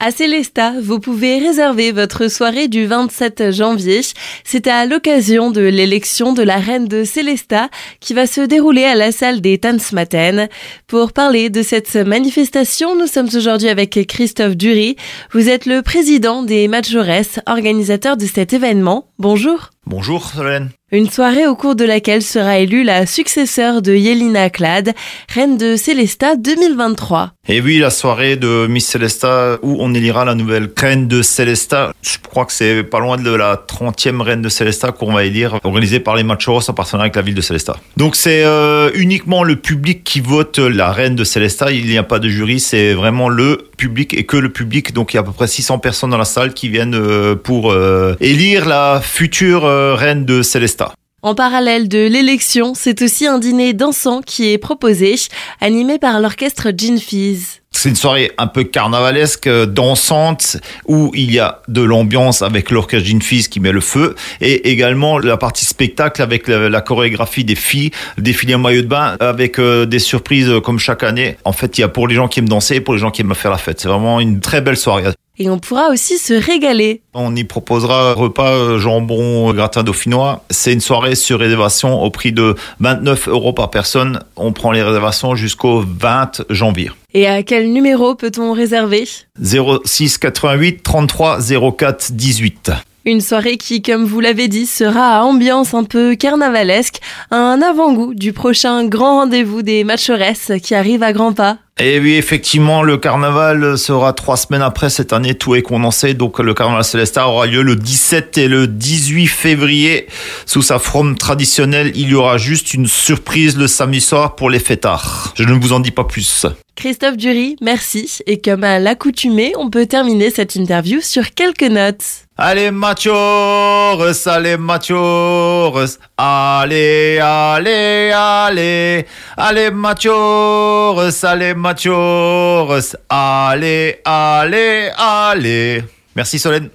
À Célesta, vous pouvez réserver votre soirée du 27 janvier. C'est à l'occasion de l'élection de la reine de Célesta qui va se dérouler à la salle des Tanzmatten. Pour parler de cette manifestation, nous sommes aujourd'hui avec Christophe Dury. Vous êtes le président des Majores, organisateur de cet événement. Bonjour. Bonjour Solène. Une soirée au cours de laquelle sera élue la successeur de Yelina Clad, reine de Célesta 2023. Et oui, la soirée de Miss Célesta où on élira la nouvelle reine de Célesta. Je crois que c'est pas loin de la 30e reine de Célesta qu'on va élire, organisée par les Machoros en partenariat avec la ville de Célesta. Donc c'est euh, uniquement le public qui vote la reine de Célesta. Il n'y a pas de jury, c'est vraiment le public et que le public. Donc il y a à peu près 600 personnes dans la salle qui viennent euh, pour euh, élire la future reine de Célesta. En parallèle de l'élection, c'est aussi un dîner dansant qui est proposé, animé par l'orchestre Gin Fizz. C'est une soirée un peu carnavalesque, dansante, où il y a de l'ambiance avec l'orchestre Gin Fizz qui met le feu, et également la partie spectacle avec la, chorégraphie des filles, défilé en maillot de bain, avec euh, des surprises comme chaque année. En fait, il y a pour les gens qui aiment danser et pour les gens qui aiment faire la fête. C'est vraiment une très belle soirée et on pourra aussi se régaler. On y proposera repas euh, jambon gratin dauphinois. C'est une soirée sur réservation au prix de 29 euros par personne. On prend les réservations jusqu'au 20 janvier. Et à quel numéro peut-on réserver? 06 88 33 04 18. Une soirée qui, comme vous l'avez dit, sera à ambiance un peu carnavalesque, un avant-goût du prochain grand rendez-vous des Matcheresses qui arrive à grands pas. Et oui, effectivement, le carnaval sera trois semaines après cette année, tout est condensé. Donc le carnaval Célestin aura lieu le 17 et le 18 février. Sous sa forme traditionnelle, il y aura juste une surprise le samedi soir pour les fêtards. Je ne vous en dis pas plus. Christophe Dury, merci. Et comme à l'accoutumée, on peut terminer cette interview sur quelques notes. Allez machos, allez machos, allez, allez, allez, allez machos, allez machos, allez, allez, allez. Merci Solène.